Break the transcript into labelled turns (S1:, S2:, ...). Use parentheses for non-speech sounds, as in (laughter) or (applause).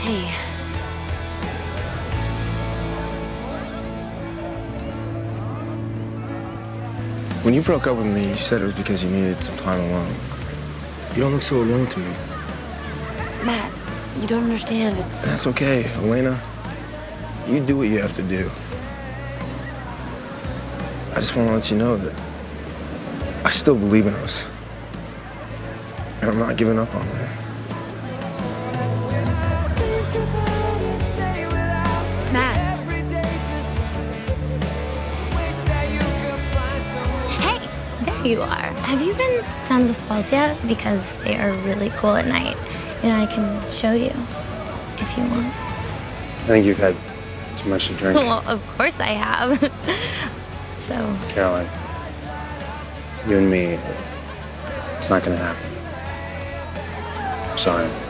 S1: Hey.
S2: When you broke up with me, you said it was because you needed some time alone. You don't look so alone to me.
S1: Matt, you don't understand. It's.
S2: That's okay, Elena. You do what you have to do. I just want to let you know that I still believe in us. And I'm not giving up on you.
S3: You are. Have you been down to the falls yet? Because they are really cool at night. You know, I can show you if you want.
S2: I think you've had too much to drink. (laughs)
S3: Well, of course I have. (laughs) so,
S2: Caroline, you and me, it's not gonna happen. I'm sorry.